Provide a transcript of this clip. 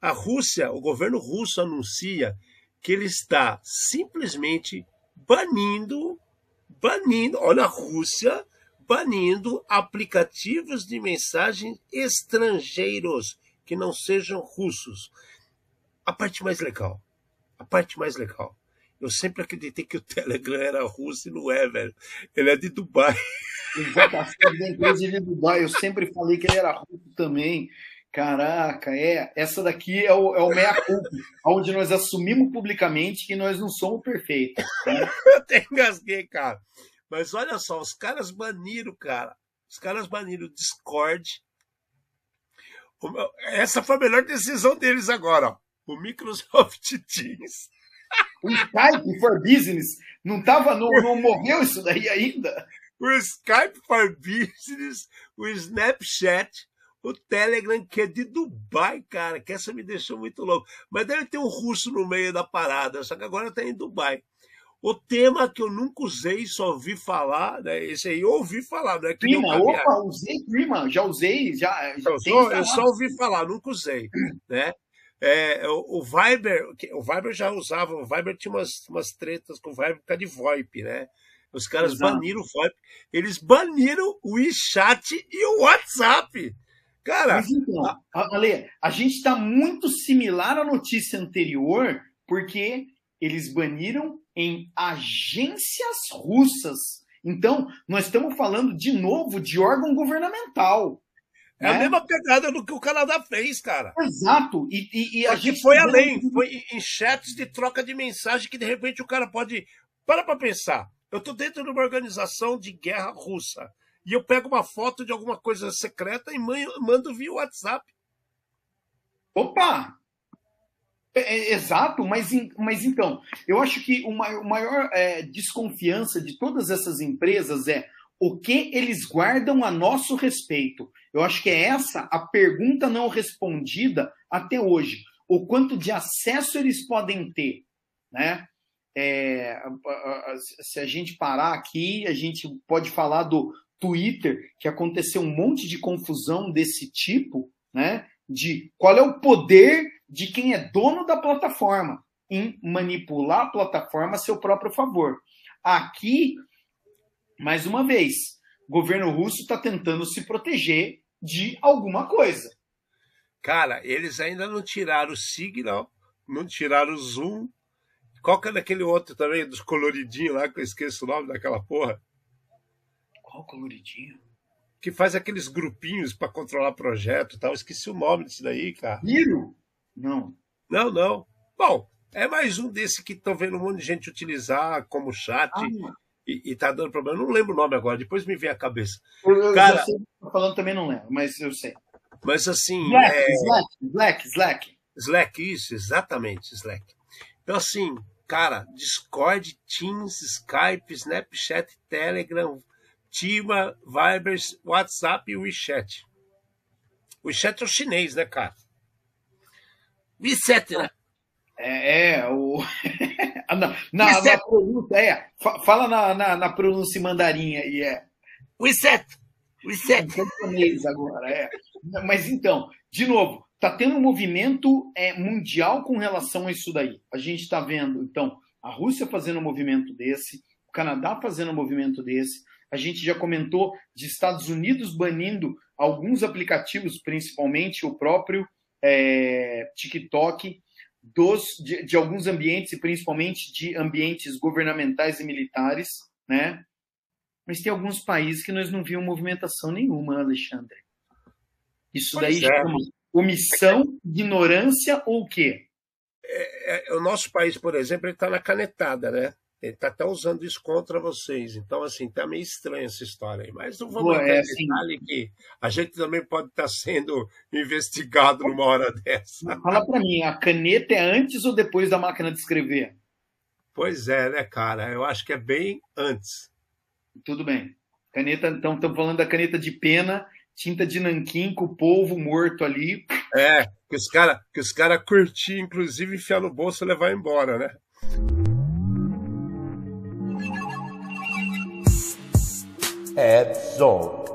A Rússia, o governo russo anuncia que ele está simplesmente banindo, banindo, olha a Rússia banindo aplicativos de mensagem estrangeiros que não sejam russos. A parte mais legal, a parte mais legal. Eu sempre acreditei que o Telegram era russo e não é, velho. Ele é de Dubai. Exatamente, da empresa de Dubai. Eu sempre falei que ele era russo também. Caraca, é. Essa daqui é o, é o meia culpa, onde nós assumimos publicamente que nós não somos perfeitos. Né? Eu até engasguei, cara. Mas olha só, os caras baniram, cara. Os caras baniram o Discord. Essa foi a melhor decisão deles agora, ó. O Microsoft Teams. O Skype for Business. Não, tava, não, não morreu isso daí ainda? O Skype for Business, o Snapchat, o Telegram, que é de Dubai, cara, que essa me deixou muito louco. Mas deve ter um russo no meio da parada, só que agora está em Dubai. O tema que eu nunca usei, só ouvi falar, né? Esse aí eu ouvi falar, não é que Prima, opa, usei Prima, já usei, já. já eu, só, eu só ouvi falar, nunca usei, né? É, o, o, Viber, o Viber já usava, o Viber tinha umas, umas tretas com o Viber por causa de VoIP, né? Os caras Exato. baniram o VoIP. Eles baniram o WeChat e o WhatsApp. Cara. Mas então, a, Ale, a gente está muito similar à notícia anterior, porque eles baniram em agências russas. Então, nós estamos falando de novo de órgão governamental. É né? a mesma pegada do que o Canadá fez, cara. Exato. E, e, e a gente foi além. Foi em chats de troca de mensagem que de repente o cara pode. Para para pensar. Eu estou dentro de uma organização de guerra russa e eu pego uma foto de alguma coisa secreta e mando via WhatsApp. Opa! É, é, exato, mas, mas então, eu acho que o maior, maior é, desconfiança de todas essas empresas é o que eles guardam a nosso respeito. Eu acho que é essa a pergunta não respondida até hoje. O quanto de acesso eles podem ter, né? É, se a gente parar aqui, a gente pode falar do, Twitter que aconteceu um monte de confusão desse tipo, né? De qual é o poder de quem é dono da plataforma em manipular a plataforma a seu próprio favor. Aqui, mais uma vez, o governo russo está tentando se proteger de alguma coisa. Cara, eles ainda não tiraram o Signal, não tiraram o Zoom. Qual que é daquele outro também, dos coloridinhos lá, que eu esqueço o nome daquela porra? Qual coloridinho? Que faz aqueles grupinhos para controlar projeto e tal. Esqueci o nome disso daí, cara. Miro? Não. Não, não. Bom, é mais um desse que estão vendo um monte de gente utilizar como chat ah, e, e tá dando problema. não lembro o nome agora, depois me vem a cabeça. Eu, eu Cara, já sei tá falando também não lembro, mas eu sei. Mas assim. Slack, é... Slack, Slack, Slack. Slack, isso, exatamente, Slack. Então, assim, cara, Discord, Teams, Skype, Snapchat, Telegram, Tima, Viber, WhatsApp e WeChat. O WeChat é o chinês, né, cara? WeChat, né? É, é o. na, na, na, pronúncia, é. Fala na, na, na pronúncia mandarim aí, é. WeChat. WeChat. É agora, é. Mas então, de novo, tá tendo um movimento é, mundial com relação a isso daí. A gente está vendo, então, a Rússia fazendo um movimento desse, o Canadá fazendo um movimento desse, a gente já comentou de Estados Unidos banindo alguns aplicativos, principalmente o próprio é, TikTok, dos, de, de, alguns ambientes, e principalmente de ambientes governamentais e militares, né? Mas tem alguns países que nós não vimos movimentação nenhuma, Alexandre. Isso pois daí é. chama omissão, ignorância ou o quê? É, é, o nosso país, por exemplo, está na canetada, né? Ele está até usando isso contra vocês. Então, assim, tá meio estranha essa história aí. Mas não vamos entrar é, assim, detalhe que a gente também pode estar tá sendo investigado numa hora dessa. Fala para mim, a caneta é antes ou depois da máquina de escrever? Pois é, né, cara? Eu acho que é bem antes. Tudo bem. Caneta, então, estamos falando da caneta de pena, tinta de nanquim com o polvo morto ali. É, que os caras que os cara curtiam, inclusive, enfiar no bolso e levar embora, né? Edson.